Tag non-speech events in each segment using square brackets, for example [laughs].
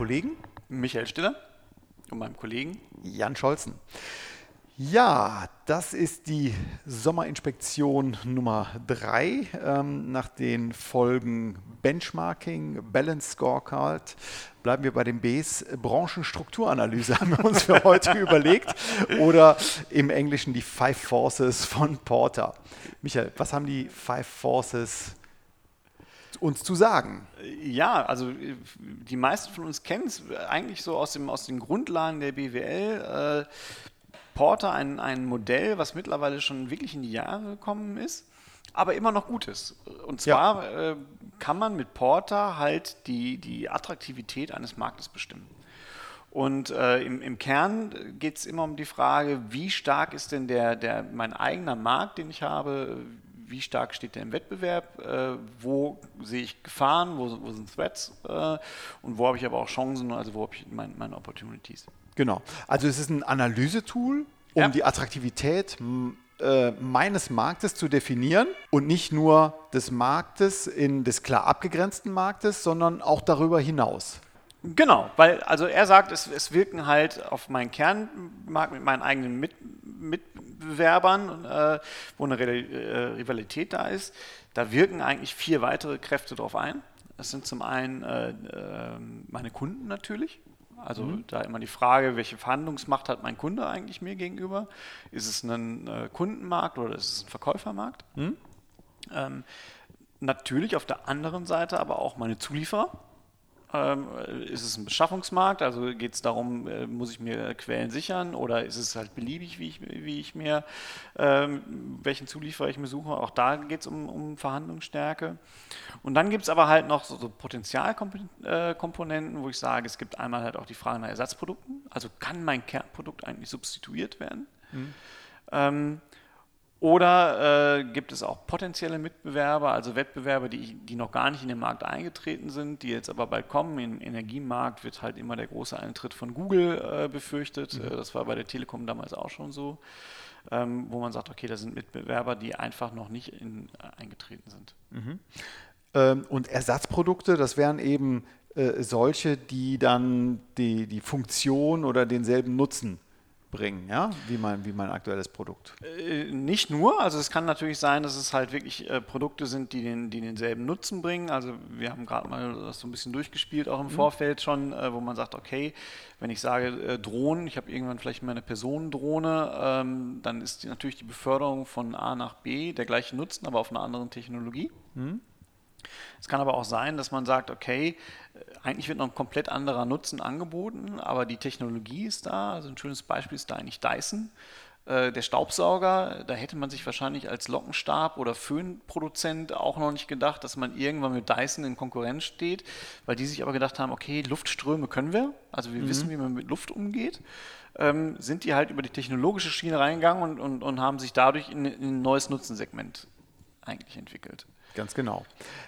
Kollegen Michael Stiller und meinem Kollegen Jan Scholzen. Ja, das ist die Sommerinspektion Nummer 3 ähm, nach den Folgen Benchmarking, Balance Scorecard. Bleiben wir bei den Bs. Branchenstrukturanalyse [laughs] haben wir uns für heute [laughs] überlegt. Oder im Englischen die Five Forces von Porter. Michael, was haben die Five Forces uns zu sagen? Ja, also die meisten von uns kennen es eigentlich so aus, dem, aus den Grundlagen der BWL. Äh, Porter ein, ein Modell, was mittlerweile schon wirklich in die Jahre gekommen ist, aber immer noch gut ist. Und zwar ja. äh, kann man mit Porter halt die, die Attraktivität eines Marktes bestimmen. Und äh, im, im, Kern geht es immer um die Frage, wie stark ist denn der, der, mein eigener Markt, den ich habe, wie stark steht der im Wettbewerb, äh, wo sehe ich Gefahren, wo, wo sind Threats äh, und wo habe ich aber auch Chancen, also wo habe ich mein, meine Opportunities. Genau. Also es ist ein Analysetool, um ja. die Attraktivität äh, meines Marktes zu definieren und nicht nur des Marktes in des klar abgegrenzten Marktes, sondern auch darüber hinaus. Genau, weil also er sagt, es, es wirken halt auf meinen Kernmarkt mit meinen eigenen mit, Mitbewerbern, äh, wo eine äh, Rivalität da ist. Da wirken eigentlich vier weitere Kräfte drauf ein. Das sind zum einen äh, äh meine Kunden natürlich. Also mhm. da immer die Frage, welche Verhandlungsmacht hat mein Kunde eigentlich mir gegenüber? Ist es ein äh, Kundenmarkt oder ist es ein Verkäufermarkt? Mhm. Ähm, natürlich auf der anderen Seite aber auch meine Zulieferer. Ähm, ist es ein Beschaffungsmarkt? Also geht es darum, äh, muss ich mir Quellen sichern oder ist es halt beliebig, wie ich, wie ich mir, ähm, welchen Zulieferer ich mir suche? Auch da geht es um, um Verhandlungsstärke. Und dann gibt es aber halt noch so, so Potenzialkomponenten, äh, wo ich sage, es gibt einmal halt auch die Frage nach Ersatzprodukten. Also kann mein Kernprodukt eigentlich substituiert werden? Mhm. Ähm, oder äh, gibt es auch potenzielle Mitbewerber, also Wettbewerber, die, die noch gar nicht in den Markt eingetreten sind, die jetzt aber bald kommen. Im Energiemarkt wird halt immer der große Eintritt von Google äh, befürchtet. Mhm. Äh, das war bei der Telekom damals auch schon so, ähm, wo man sagt, okay, da sind Mitbewerber, die einfach noch nicht in, äh, eingetreten sind. Mhm. Ähm, und Ersatzprodukte, das wären eben äh, solche, die dann die, die Funktion oder denselben Nutzen bringen, ja, wie mein, wie mein aktuelles Produkt? Äh, nicht nur, also es kann natürlich sein, dass es halt wirklich äh, Produkte sind, die, den, die denselben Nutzen bringen. Also wir haben gerade mal das so ein bisschen durchgespielt, auch im mhm. Vorfeld schon, äh, wo man sagt, okay, wenn ich sage äh, Drohnen, ich habe irgendwann vielleicht mal eine Personendrohne, ähm, dann ist die, natürlich die Beförderung von A nach B der gleiche Nutzen, aber auf einer anderen Technologie. Mhm. Es kann aber auch sein, dass man sagt, okay, äh, eigentlich wird noch ein komplett anderer Nutzen angeboten, aber die Technologie ist da. Also ein schönes Beispiel ist da eigentlich Dyson. Äh, der Staubsauger, da hätte man sich wahrscheinlich als Lockenstab- oder Föhnproduzent auch noch nicht gedacht, dass man irgendwann mit Dyson in Konkurrenz steht, weil die sich aber gedacht haben, okay, Luftströme können wir, also wir mhm. wissen, wie man mit Luft umgeht. Ähm, sind die halt über die technologische Schiene reingegangen und, und, und haben sich dadurch in, in ein neues Nutzensegment eigentlich entwickelt. Ganz genau.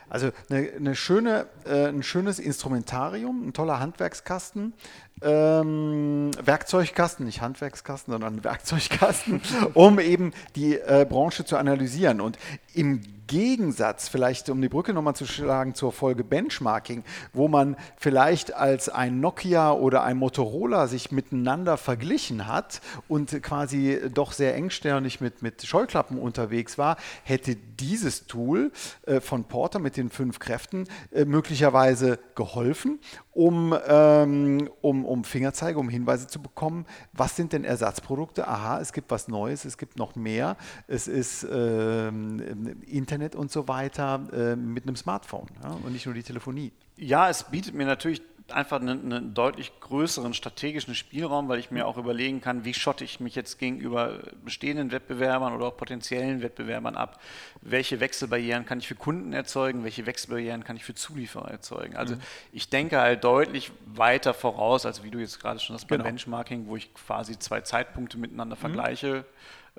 Also eine, eine schöne, äh, ein schönes Instrumentarium, ein toller Handwerkskasten, ähm, Werkzeugkasten, nicht Handwerkskasten, sondern Werkzeugkasten, [laughs] um eben die äh, Branche zu analysieren. Und im Gegensatz, vielleicht um die Brücke nochmal zu schlagen zur Folge Benchmarking, wo man vielleicht als ein Nokia oder ein Motorola sich miteinander verglichen hat und quasi doch sehr engsternig mit, mit Scheuklappen unterwegs war, hätte dieses Tool äh, von Porter mit den fünf Kräften äh, möglicherweise geholfen, um, ähm, um, um Fingerzeige, um Hinweise zu bekommen, was sind denn Ersatzprodukte? Aha, es gibt was Neues, es gibt noch mehr, es ist ähm, Internet und so weiter äh, mit einem Smartphone ja, und nicht nur die Telefonie. Ja, es bietet mir natürlich einfach einen, einen, deutlich größeren strategischen Spielraum, weil ich mir auch überlegen kann, wie schotte ich mich jetzt gegenüber bestehenden Wettbewerbern oder auch potenziellen Wettbewerbern ab. Welche Wechselbarrieren kann ich für Kunden erzeugen? Welche Wechselbarrieren kann ich für Zulieferer erzeugen? Also mhm. ich denke halt deutlich weiter voraus, als wie du jetzt gerade schon das beim genau. Benchmarking, wo ich quasi zwei Zeitpunkte miteinander mhm. vergleiche.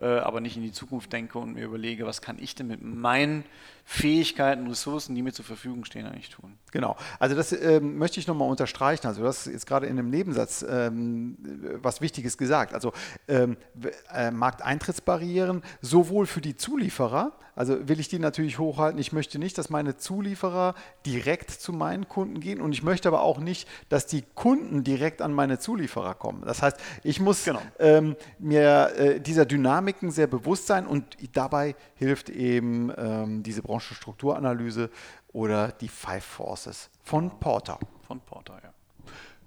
Äh, aber nicht in die Zukunft denke und mir überlege, was kann ich denn mit meinen Fähigkeiten, Ressourcen, die mir zur Verfügung stehen, eigentlich tun. Genau. Also das ähm, möchte ich nochmal unterstreichen. Also du hast jetzt gerade in einem Nebensatz ähm, was Wichtiges gesagt. Also ähm, äh, Markteintrittsbarrieren sowohl für die Zulieferer, also will ich die natürlich hochhalten. Ich möchte nicht, dass meine Zulieferer direkt zu meinen Kunden gehen und ich möchte aber auch nicht, dass die Kunden direkt an meine Zulieferer kommen. Das heißt, ich muss genau. ähm, mir äh, dieser Dynamiken sehr bewusst sein und dabei hilft eben ähm, diese Branchenstrukturanalyse oder die Five Forces von Porter. Von Porter, ja.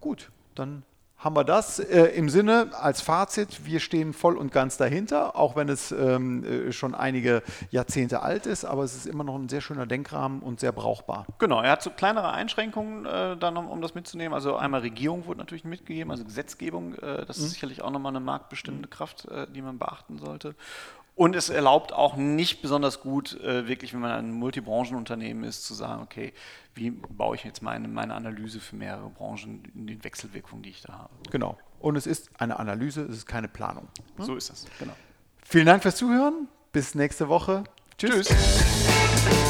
Gut, dann haben wir das äh, im Sinne als Fazit. Wir stehen voll und ganz dahinter, auch wenn es ähm, äh, schon einige Jahrzehnte alt ist, aber es ist immer noch ein sehr schöner Denkrahmen und sehr brauchbar. Genau, er hat so kleinere Einschränkungen äh, dann, um, um, das mitzunehmen. Also einmal Regierung wurde natürlich mitgegeben, also Gesetzgebung, äh, das mhm. ist sicherlich auch nochmal eine marktbestimmende Kraft, äh, die man beachten sollte. Und es erlaubt auch nicht besonders gut, äh, wirklich, wenn man ein Multibranchenunternehmen ist, zu sagen, okay, wie baue ich jetzt meine, meine Analyse für mehrere Branchen in den Wechselwirkungen, die ich da habe. Genau. Und es ist eine Analyse, es ist keine Planung. Hm? So ist das, genau. Vielen Dank fürs Zuhören. Bis nächste Woche. Tschüss. Tschüss.